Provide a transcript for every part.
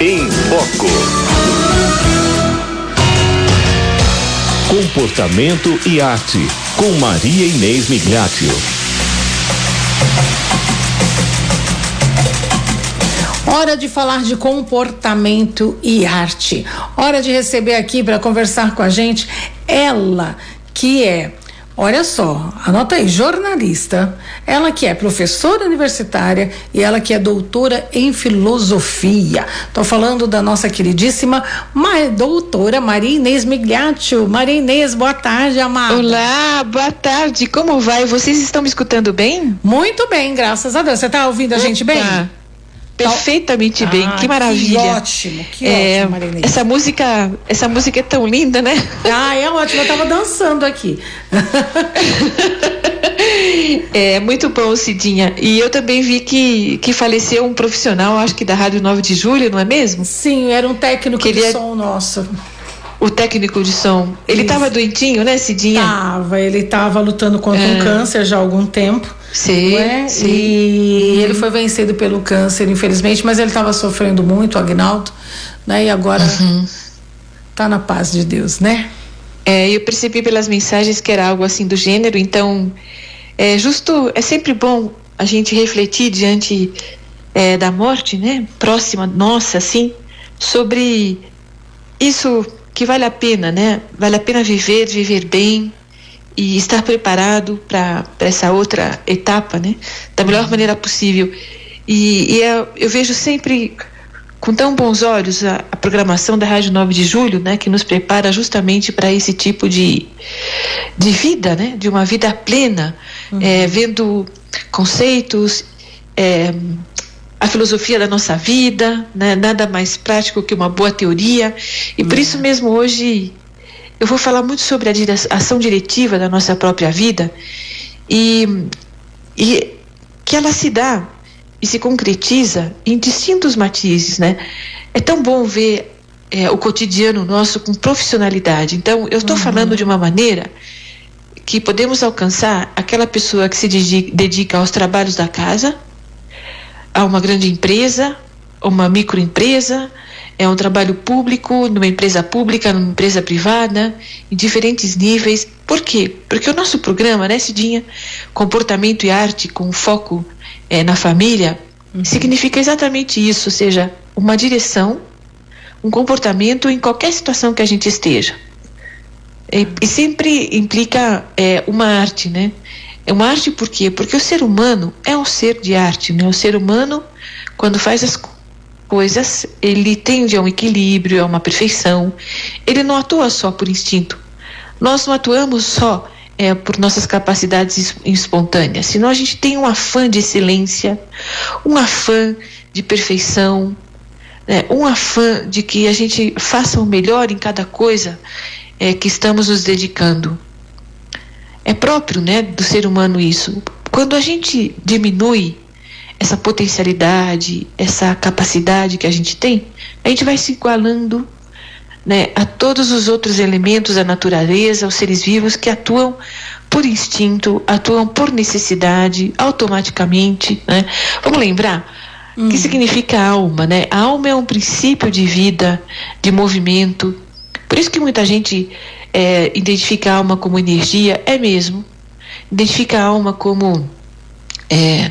em Foco. Comportamento e arte, com Maria Inês Migliaccio. Hora de falar de comportamento e arte. Hora de receber aqui para conversar com a gente ela que é Olha só, anota aí, jornalista, ela que é professora universitária e ela que é doutora em filosofia. Estou falando da nossa queridíssima doutora Maria Inês Migliaccio. Maria Inês, boa tarde, amada. Olá, boa tarde, como vai? Vocês estão me escutando bem? Muito bem, graças a Deus. Você está ouvindo a gente bem? Perfeitamente ah, bem, que maravilha. Que ótimo, que é, ótimo, Marinês. Essa música, essa música é tão linda, né? Ah, é ótimo, eu tava dançando aqui. é muito bom, Cidinha. E eu também vi que, que faleceu um profissional, acho que da Rádio 9 de Julho, não é mesmo? Sim, era um técnico que de ele... som nosso o técnico de som. Ele estava doentinho, né, Cidinha? Tava, ele estava lutando contra é. um câncer já há algum tempo. Sim, é? sim. E ele foi vencido pelo câncer, infelizmente, mas ele estava sofrendo muito, Agnaldo, né? E agora uhum. tá na paz de Deus, né? É, eu percebi pelas mensagens que era algo assim do gênero, então é justo, é sempre bom a gente refletir diante é, da morte, né? Próxima nossa, assim, sobre isso que vale a pena, né? Vale a pena viver, viver bem e estar preparado para essa outra etapa, né? Da melhor uhum. maneira possível. E, e eu, eu, vejo sempre com tão bons olhos a, a, programação da Rádio 9 de Julho, né? Que nos prepara justamente para esse tipo de, de vida, né? De uma vida plena, uhum. é, vendo conceitos, é, a filosofia da nossa vida, né? nada mais prático que uma boa teoria. E por isso mesmo hoje eu vou falar muito sobre a ação diretiva da nossa própria vida e, e que ela se dá e se concretiza em distintos matizes, né? É tão bom ver é, o cotidiano nosso com profissionalidade. Então, eu estou uhum. falando de uma maneira que podemos alcançar aquela pessoa que se dedica aos trabalhos da casa, a uma grande empresa, uma microempresa, é um trabalho público, numa empresa pública, numa empresa privada, em diferentes níveis. Por quê? Porque o nosso programa, né, Cidinha, Comportamento e Arte com foco é, na família, uhum. significa exatamente isso, ou seja, uma direção, um comportamento em qualquer situação que a gente esteja. E, e sempre implica é, uma arte, né? É uma arte por quê? Porque o ser humano é um ser de arte, né? O ser humano, quando faz as coisas, ele tende a um equilíbrio, a uma perfeição. Ele não atua só por instinto. Nós não atuamos só é, por nossas capacidades espontâneas, senão a gente tem um afã de excelência, um afã de perfeição, né? um afã de que a gente faça o melhor em cada coisa é, que estamos nos dedicando. É próprio, né, do ser humano isso. Quando a gente diminui essa potencialidade, essa capacidade que a gente tem, a gente vai se igualando né, a todos os outros elementos da natureza, os seres vivos que atuam por instinto, atuam por necessidade, automaticamente. Né? Vamos lembrar o hum. que significa alma, né? A alma é um princípio de vida, de movimento. Por isso que muita gente é, identifica a alma como energia, é mesmo. Identifica a alma como é,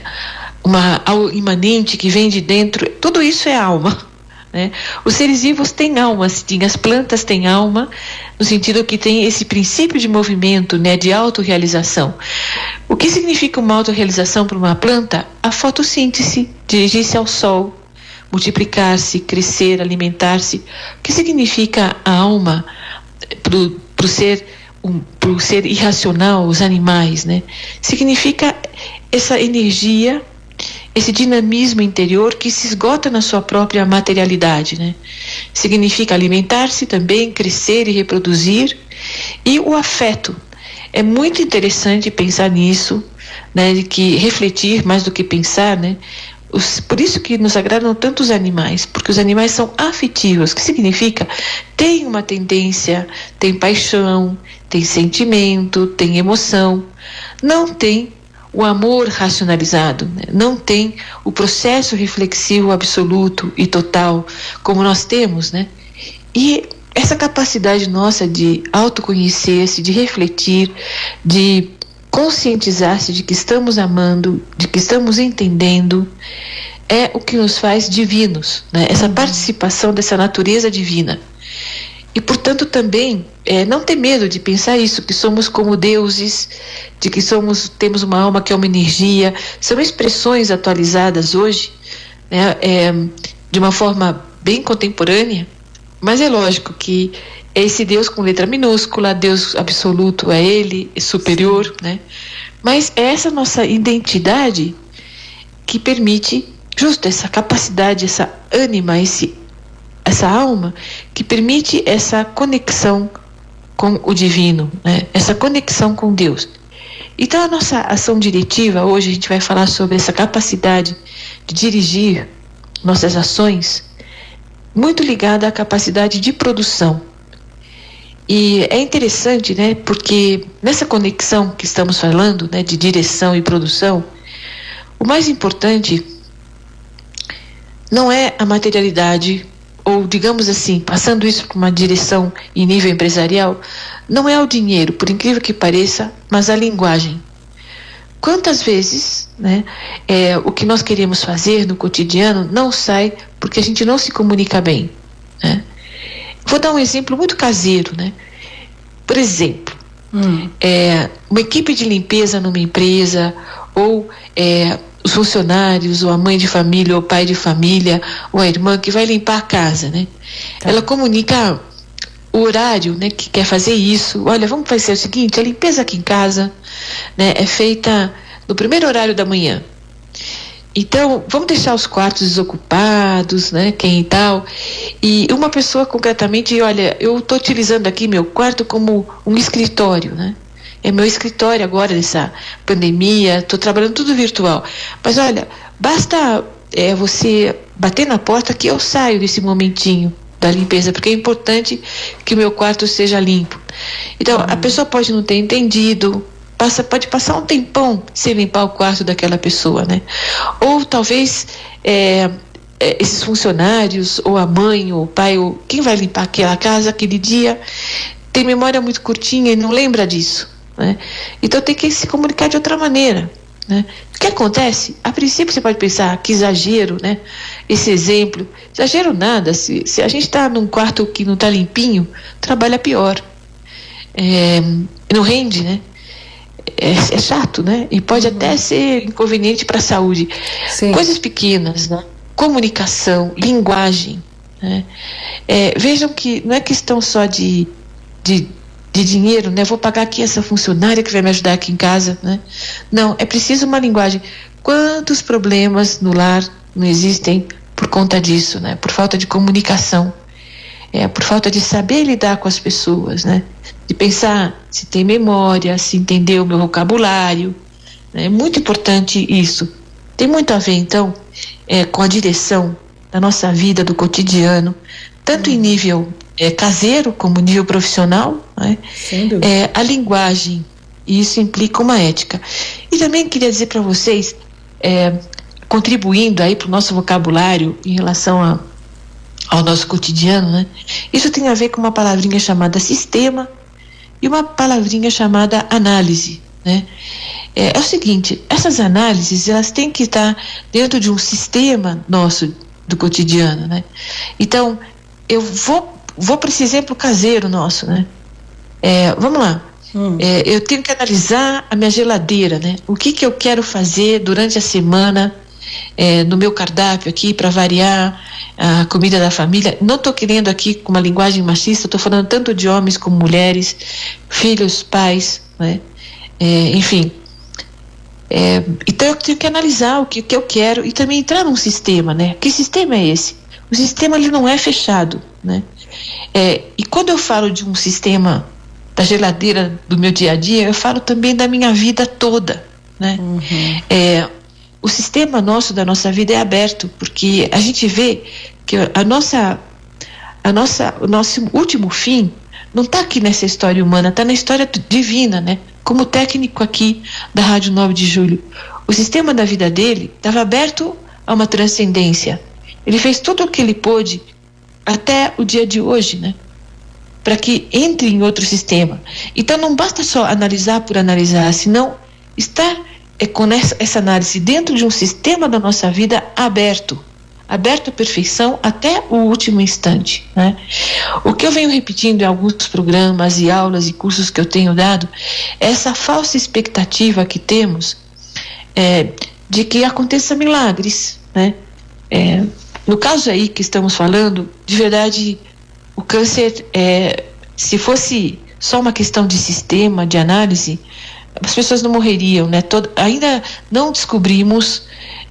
uma imanente que vem de dentro, tudo isso é alma. Né? Os seres vivos têm alma, sim, as plantas têm alma, no sentido que tem esse princípio de movimento, né, de autorrealização. O que significa uma autorrealização para uma planta? A fotossíntese, dirigir-se ao sol, multiplicar-se, crescer, alimentar-se. O que significa a alma para o ser um, ser irracional, os animais, né? Significa essa energia, esse dinamismo interior que se esgota na sua própria materialidade, né? Significa alimentar-se também, crescer e reproduzir, e o afeto. É muito interessante pensar nisso, né? De que refletir mais do que pensar, né? Os, por isso que nos agradam tanto os animais, porque os animais são afetivos, que significa tem uma tendência, tem paixão, tem sentimento, tem emoção, não tem o amor racionalizado, né? não tem o processo reflexivo absoluto e total como nós temos, né? E essa capacidade nossa de autoconhecer-se, de refletir, de conscientizar-se de que estamos amando, de que estamos entendendo, é o que nos faz divinos, né? essa participação dessa natureza divina. E, portanto, também é, não ter medo de pensar isso, que somos como deuses, de que somos temos uma alma que é uma energia. São expressões atualizadas hoje, né, é, de uma forma bem contemporânea, mas é lógico que esse Deus com letra minúscula, Deus absoluto é Ele, é superior, né? Mas é essa nossa identidade que permite justo essa capacidade, essa ânima, esse essa alma que permite essa conexão com o divino, né? essa conexão com Deus. Então, a nossa ação diretiva, hoje a gente vai falar sobre essa capacidade de dirigir nossas ações, muito ligada à capacidade de produção. E é interessante, né, porque nessa conexão que estamos falando, né, de direção e produção, o mais importante não é a materialidade ou digamos assim, passando isso para uma direção em nível empresarial, não é o dinheiro, por incrível que pareça, mas a linguagem. Quantas vezes né, é, o que nós queremos fazer no cotidiano não sai porque a gente não se comunica bem? Né? Vou dar um exemplo muito caseiro. Né? Por exemplo, hum. é, uma equipe de limpeza numa empresa ou é, os funcionários, ou a mãe de família, ou o pai de família, ou a irmã que vai limpar a casa, né? Tá. Ela comunica o horário, né, que quer fazer isso. Olha, vamos fazer o seguinte, a limpeza aqui em casa, né, é feita no primeiro horário da manhã. Então, vamos deixar os quartos desocupados, né? Quem e tal. E uma pessoa concretamente, olha, eu estou utilizando aqui meu quarto como um escritório, né? É meu escritório agora nessa pandemia, estou trabalhando tudo virtual. Mas olha, basta é, você bater na porta que eu saio desse momentinho da limpeza, porque é importante que o meu quarto seja limpo. Então, uhum. a pessoa pode não ter entendido, passa, pode passar um tempão sem limpar o quarto daquela pessoa, né? Ou talvez é, é, esses funcionários, ou a mãe, ou o pai, ou quem vai limpar aquela casa aquele dia, tem memória muito curtinha e não lembra disso. Né? Então tem que se comunicar de outra maneira. Né? O que acontece? A princípio você pode pensar que exagero, né? Esse exemplo. Exagero nada. Se, se a gente está num quarto que não está limpinho, trabalha pior. É, não rende, né? É, é, chato, né? E pode uhum. até ser inconveniente para a saúde. Sim. Coisas pequenas, né? Comunicação, linguagem. Né? É, vejam que não é questão só de, de de dinheiro, né? Vou pagar aqui essa funcionária que vai me ajudar aqui em casa, né? Não, é preciso uma linguagem. Quantos problemas no lar não existem por conta disso, né? Por falta de comunicação, é por falta de saber lidar com as pessoas, né? De pensar se tem memória, se entender o meu vocabulário, né? é muito importante isso. Tem muito a ver então é, com a direção da nossa vida, do cotidiano, tanto em nível é, caseiro como nível profissional, né? é, a linguagem, e isso implica uma ética. E também queria dizer para vocês, é, contribuindo aí para o nosso vocabulário em relação a, ao nosso cotidiano, né? isso tem a ver com uma palavrinha chamada sistema e uma palavrinha chamada análise. Né? É, é o seguinte, essas análises elas têm que estar dentro de um sistema nosso do cotidiano, né? Então eu vou vou para esse exemplo caseiro nosso, né? É, vamos lá. Hum. É, eu tenho que analisar a minha geladeira, né? O que que eu quero fazer durante a semana é, no meu cardápio aqui para variar a comida da família. Não estou querendo aqui com uma linguagem machista, estou falando tanto de homens como mulheres, filhos, pais, né? É, enfim. É, então eu tenho que analisar o que, que eu quero e também entrar num sistema, né? Que sistema é esse? O sistema ele não é fechado, né? É, e quando eu falo de um sistema da geladeira do meu dia a dia, eu falo também da minha vida toda, né? Uhum. É, o sistema nosso da nossa vida é aberto porque a gente vê que a nossa a nossa o nosso último fim não está aqui nessa história humana, está na história divina, né? Como técnico aqui da Rádio 9 de Julho. O sistema da vida dele estava aberto a uma transcendência. Ele fez tudo o que ele pôde até o dia de hoje, né? Para que entre em outro sistema. Então não basta só analisar por analisar, senão estar é, com essa, essa análise dentro de um sistema da nossa vida aberto aberto à perfeição até o último instante. Né? O que eu venho repetindo em alguns programas e aulas e cursos que eu tenho dado é essa falsa expectativa que temos é, de que aconteça milagres. Né? É, no caso aí que estamos falando, de verdade, o câncer, é, se fosse só uma questão de sistema, de análise, as pessoas não morreriam, né? Todo, ainda não descobrimos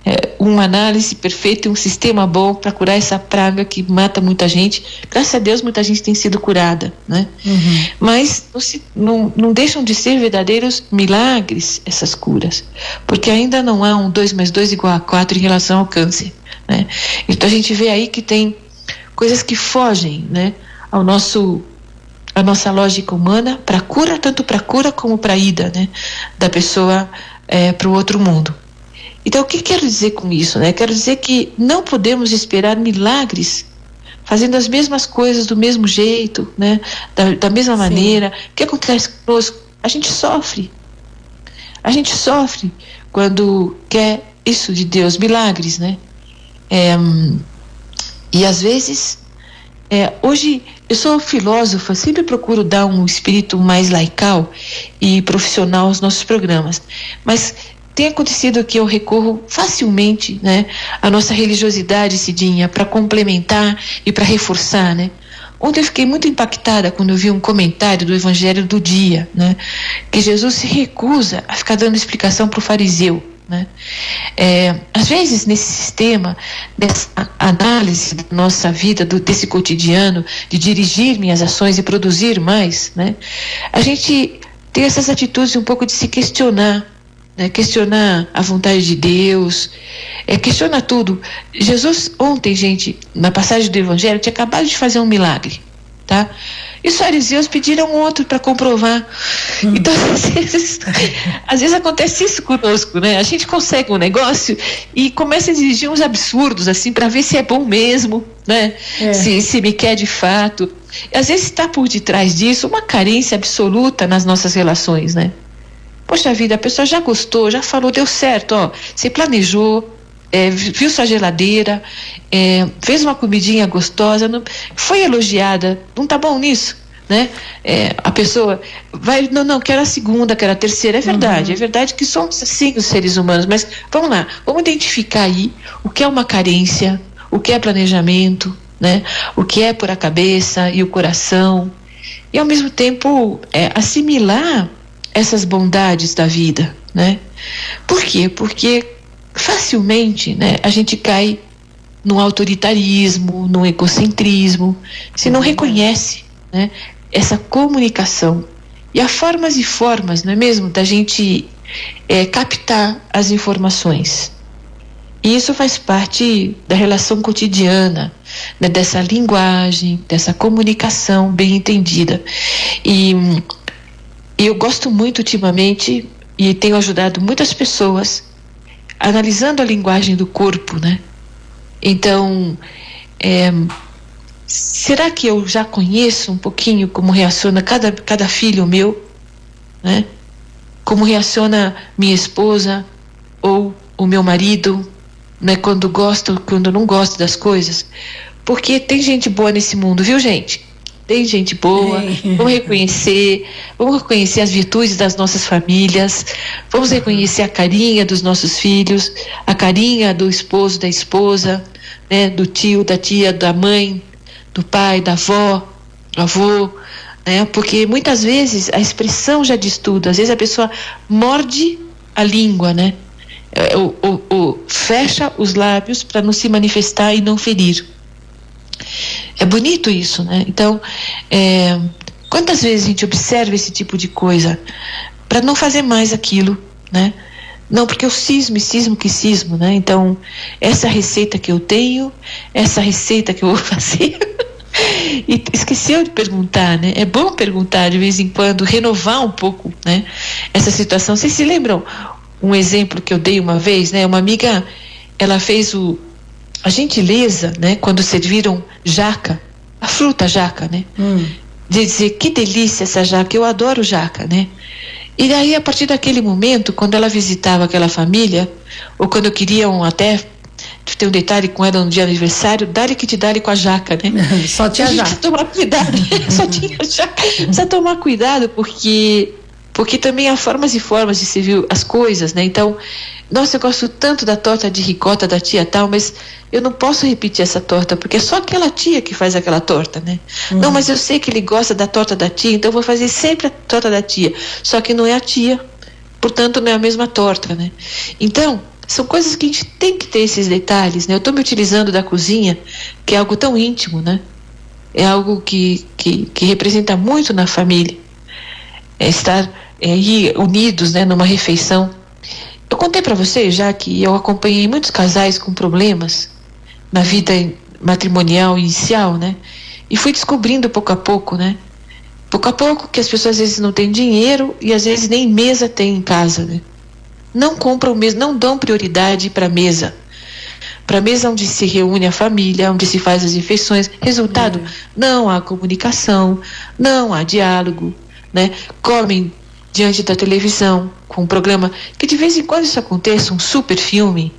é, uma análise perfeita e um sistema bom para curar essa praga que mata muita gente. Graças a Deus, muita gente tem sido curada, né? Uhum. Mas não, se, não, não, deixam de ser verdadeiros milagres essas curas, porque ainda não há um 2 mais 2 igual a 4 em relação ao câncer, né? Então a gente vê aí que tem coisas que fogem, né? Ao nosso a nossa lógica humana para cura, tanto para cura como para ida, né? Da pessoa é, para o outro mundo. Então, o que quero dizer com isso? Né? Quero dizer que não podemos esperar milagres fazendo as mesmas coisas do mesmo jeito, né? da, da mesma Sim. maneira. O que acontece conosco? A gente sofre. A gente sofre quando quer isso de Deus, milagres, né? É, e às vezes, é, hoje eu sou filósofa, sempre procuro dar um espírito mais laical e profissional aos nossos programas. Mas tem acontecido que eu recorro facilmente né, à nossa religiosidade, Cidinha, para complementar e para reforçar, né? Ontem eu fiquei muito impactada quando eu vi um comentário do Evangelho do dia, né? Que Jesus se recusa a ficar dando explicação para o fariseu, né? É, às vezes, nesse sistema, dessa análise da nossa vida, do, desse cotidiano, de dirigir minhas ações e produzir mais, né? a gente tem essas atitudes um pouco de se questionar né, questionar a vontade de Deus, é, questiona tudo. Jesus, ontem, gente, na passagem do Evangelho, tinha acabado de fazer um milagre, tá? E os fariseus pediram outro para comprovar. Hum. Então, às vezes, às vezes acontece isso conosco, né? A gente consegue um negócio e começa a exigir uns absurdos, assim, para ver se é bom mesmo, né? É. Se, se me quer de fato. E, às vezes está por detrás disso uma carência absoluta nas nossas relações, né? Poxa vida, a pessoa já gostou, já falou, deu certo, ó. Você planejou, é, viu sua geladeira, é, fez uma comidinha gostosa, não, foi elogiada, não tá bom nisso? Né? É, a pessoa vai, não, não, quero a segunda, quero a terceira, é verdade, uhum. é verdade que somos assim os seres humanos, mas vamos lá, vamos identificar aí o que é uma carência, o que é planejamento, né? O que é por a cabeça e o coração, e ao mesmo tempo é, assimilar essas bondades da vida, né? Por quê? Porque facilmente, né, a gente cai no autoritarismo, no egocentrismo, se não reconhece, né, essa comunicação e há formas e formas, não é mesmo, da gente é, captar as informações. E isso faz parte da relação cotidiana, né, dessa linguagem, dessa comunicação bem entendida. E eu gosto muito ultimamente e tenho ajudado muitas pessoas analisando a linguagem do corpo, né? Então, é, será que eu já conheço um pouquinho como reaciona cada, cada filho meu, né? Como reaciona minha esposa ou o meu marido, né? Quando gosto, quando não gosto das coisas, porque tem gente boa nesse mundo, viu, gente? Tem gente boa, vamos reconhecer, vamos reconhecer as virtudes das nossas famílias, vamos reconhecer a carinha dos nossos filhos, a carinha do esposo, da esposa, né, do tio, da tia, da mãe, do pai, da avó, do avô, né, porque muitas vezes a expressão já diz tudo, às vezes a pessoa morde a língua, né, ou, ou, ou fecha os lábios para não se manifestar e não ferir. É bonito isso, né? Então, é, quantas vezes a gente observa esse tipo de coisa para não fazer mais aquilo, né? Não, porque eu cismo, cismo que cismo, né? Então, essa receita que eu tenho, essa receita que eu vou fazer, e esqueceu de perguntar, né? É bom perguntar de vez em quando, renovar um pouco, né? Essa situação. Vocês se lembram um exemplo que eu dei uma vez, né? Uma amiga, ela fez o a gentileza, né? Quando serviram jaca, a fruta jaca, né? Hum. De dizer que delícia essa jaca, eu adoro jaca, né? E daí a partir daquele momento, quando ela visitava aquela família, ou quando queriam até ter um detalhe com ela no dia do aniversário, dá-lhe que te dá-lhe com a jaca, né? Só tinha jaca. Precisa tomar cuidado, só tinha jaca. Precisa tomar cuidado porque porque também há formas e formas de servir as coisas, né? Então, nossa, eu gosto tanto da torta de ricota da tia tal, mas eu não posso repetir essa torta, porque é só aquela tia que faz aquela torta, né? Uhum. Não, mas eu sei que ele gosta da torta da tia, então eu vou fazer sempre a torta da tia. Só que não é a tia, portanto não é a mesma torta, né? Então, são coisas que a gente tem que ter esses detalhes, né? Eu estou me utilizando da cozinha, que é algo tão íntimo, né? É algo que, que, que representa muito na família. É estar é, aí unidos, né, numa refeição. Eu contei para vocês já que eu acompanhei muitos casais com problemas na vida matrimonial inicial, né? E fui descobrindo pouco a pouco, né? Pouco a pouco que as pessoas às vezes não têm dinheiro e às vezes nem mesa tem em casa, né? não compram mesmo, não dão prioridade para mesa. Para a mesa onde se reúne a família, onde se faz as refeições. Resultado, é. não há comunicação, não há diálogo, né? Comem diante da televisão com um programa que de vez em quando isso aconteça, um super filme,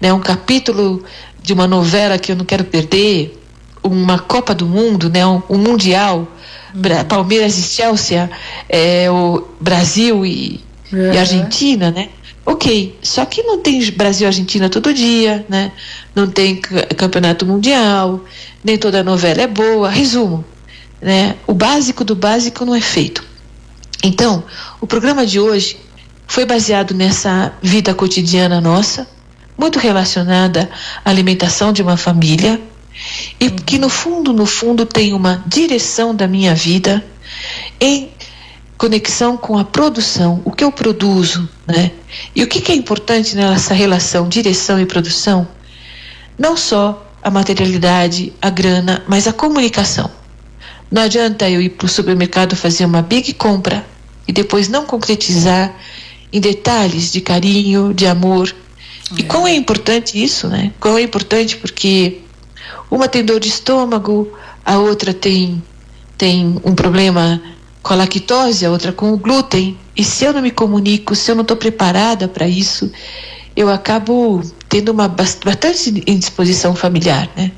né? Um capítulo de uma novela que eu não quero perder, uma Copa do Mundo, né? Um, um mundial, uhum. Palmeiras e Chelsea, é, o Brasil e, uhum. e Argentina, né? Ok, só que não tem Brasil Argentina todo dia, né? Não tem campeonato mundial, nem toda novela é boa. Resumo, né? O básico do básico não é feito. Então, o programa de hoje foi baseado nessa vida cotidiana nossa, muito relacionada à alimentação de uma família, e que no fundo, no fundo, tem uma direção da minha vida em conexão com a produção, o que eu produzo, né? E o que, que é importante nessa relação direção e produção? Não só a materialidade, a grana, mas a comunicação. Não adianta eu ir para o supermercado fazer uma big compra e depois não concretizar em detalhes de carinho, de amor. É. E quão é importante isso, né? Quão é importante porque uma tem dor de estômago, a outra tem tem um problema com a lactose, a outra com o glúten. E se eu não me comunico, se eu não estou preparada para isso, eu acabo tendo uma bastante indisposição familiar, né?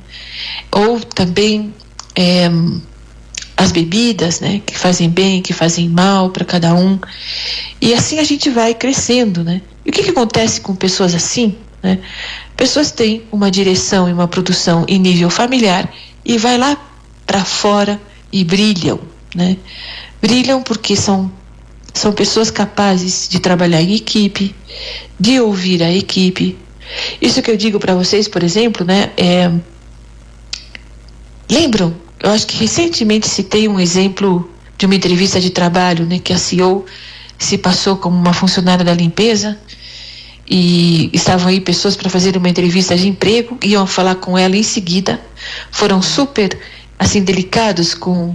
Ou também é, as bebidas, né? Que fazem bem, que fazem mal para cada um. E assim a gente vai crescendo, né? E o que, que acontece com pessoas assim, né? Pessoas têm uma direção e uma produção em nível familiar e vai lá para fora e brilham, né? brilham porque são, são pessoas capazes de trabalhar em equipe, de ouvir a equipe. Isso que eu digo para vocês, por exemplo, né? É, lembram? Eu acho que recentemente citei um exemplo de uma entrevista de trabalho, né? Que a CEO se passou como uma funcionária da limpeza e estavam aí pessoas para fazer uma entrevista de emprego, iam falar com ela em seguida, foram super assim delicados com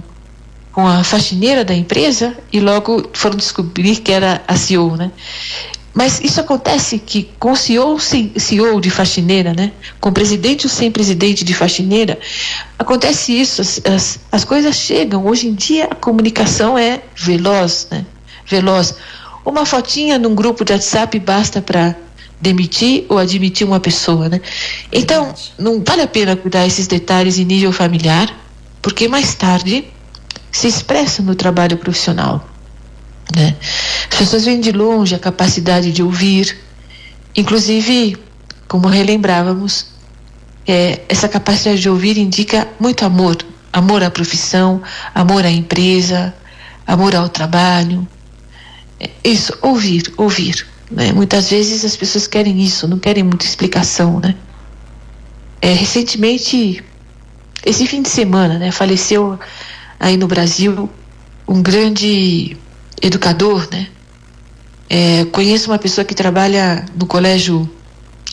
com a faxineira da empresa e logo foram descobrir que era a CEO, né? Mas isso acontece que com CEO sem CEO de faxineira, né? Com presidente ou sem presidente de faxineira, acontece isso, as, as, as coisas chegam. Hoje em dia a comunicação é veloz, né? Veloz. Uma fotinha num grupo de WhatsApp basta para demitir ou admitir uma pessoa, né? Então, não vale a pena cuidar esses detalhes em nível familiar, porque mais tarde se expressa no trabalho profissional. Né? As pessoas veem de longe a capacidade de ouvir, inclusive, como relembrávamos, é, essa capacidade de ouvir indica muito amor, amor à profissão, amor à empresa, amor ao trabalho. É, isso, ouvir, ouvir. Né? Muitas vezes as pessoas querem isso, não querem muita explicação, né? É, recentemente, esse fim de semana, né, faleceu aí no Brasil um grande educador, né? É, conheço uma pessoa que trabalha no colégio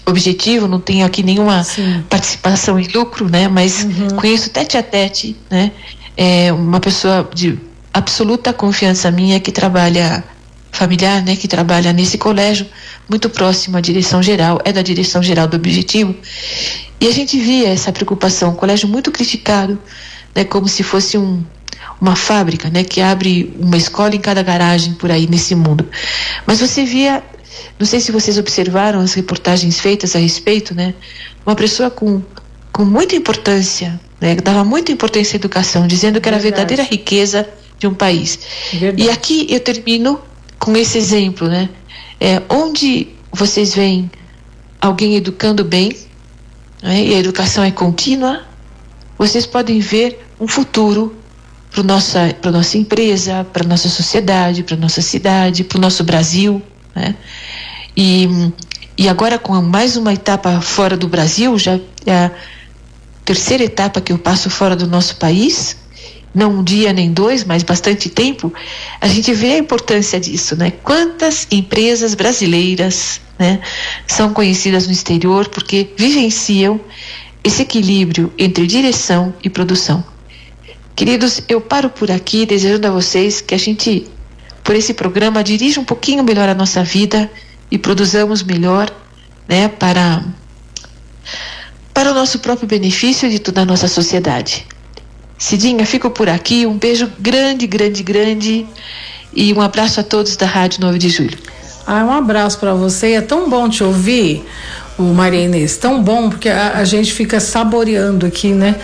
objetivo, não tenho aqui nenhuma Sim. participação em lucro, né? Mas uhum. conheço tete a tete, né? É uma pessoa de absoluta confiança minha que trabalha familiar, né? Que trabalha nesse colégio muito próximo à direção geral, é da direção geral do objetivo. E a gente via essa preocupação, um colégio muito criticado, né? Como se fosse um uma fábrica, né, que abre uma escola em cada garagem por aí nesse mundo. Mas você via não sei se vocês observaram as reportagens feitas a respeito, né? Uma pessoa com, com muita importância, né? Dava muita importância à educação, dizendo que era a verdadeira riqueza de um país. Verdade. E aqui eu termino com esse exemplo, né? É, onde vocês veem alguém educando bem, né? e a educação é contínua, vocês podem ver um futuro para nossa para nossa empresa, para nossa sociedade, para nossa cidade, para o nosso Brasil, né? E, e agora com mais uma etapa fora do Brasil, já é a terceira etapa que eu passo fora do nosso país, não um dia nem dois, mas bastante tempo, a gente vê a importância disso, né? Quantas empresas brasileiras, né, são conhecidas no exterior porque vivenciam esse equilíbrio entre direção e produção. Queridos, eu paro por aqui desejando a vocês que a gente, por esse programa, dirija um pouquinho melhor a nossa vida e produzamos melhor, né, para para o nosso próprio benefício e de toda a nossa sociedade. Cidinha, fico por aqui. Um beijo grande, grande, grande e um abraço a todos da Rádio 9 de Julho. Ah, um abraço para você. É tão bom te ouvir, o Maria Inês. Tão bom, porque a, a gente fica saboreando aqui, né?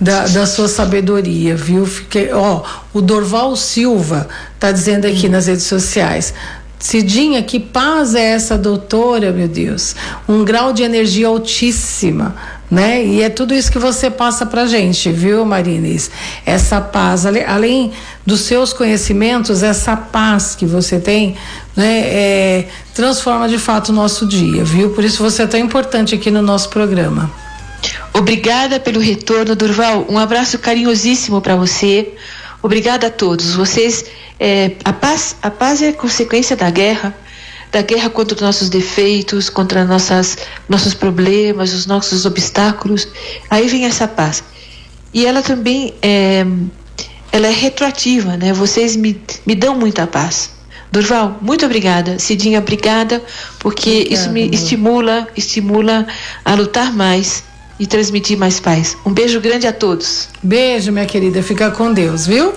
Da, da sua sabedoria, viu? Fiquei, ó, o Dorval Silva tá dizendo aqui hum. nas redes sociais. Cidinha, que paz é essa, doutora, meu Deus? Um grau de energia altíssima, né? E é tudo isso que você passa pra gente, viu, Marines? Essa paz, além dos seus conhecimentos, essa paz que você tem, né? É, transforma de fato o nosso dia, viu? Por isso você é tão importante aqui no nosso programa. Obrigada pelo retorno, Durval. Um abraço carinhosíssimo para você. Obrigada a todos. Vocês é, a, paz, a paz é consequência da guerra, da guerra contra os nossos defeitos, contra nossas, nossos problemas, os nossos obstáculos. Aí vem essa paz. E ela também é, ela é retroativa, né? Vocês me, me dão muita paz. Durval, muito obrigada. Cidinha, obrigada, porque obrigada, isso me estimula, estimula a lutar mais e transmitir mais paz. Um beijo grande a todos. Beijo, minha querida. Fica com Deus, viu?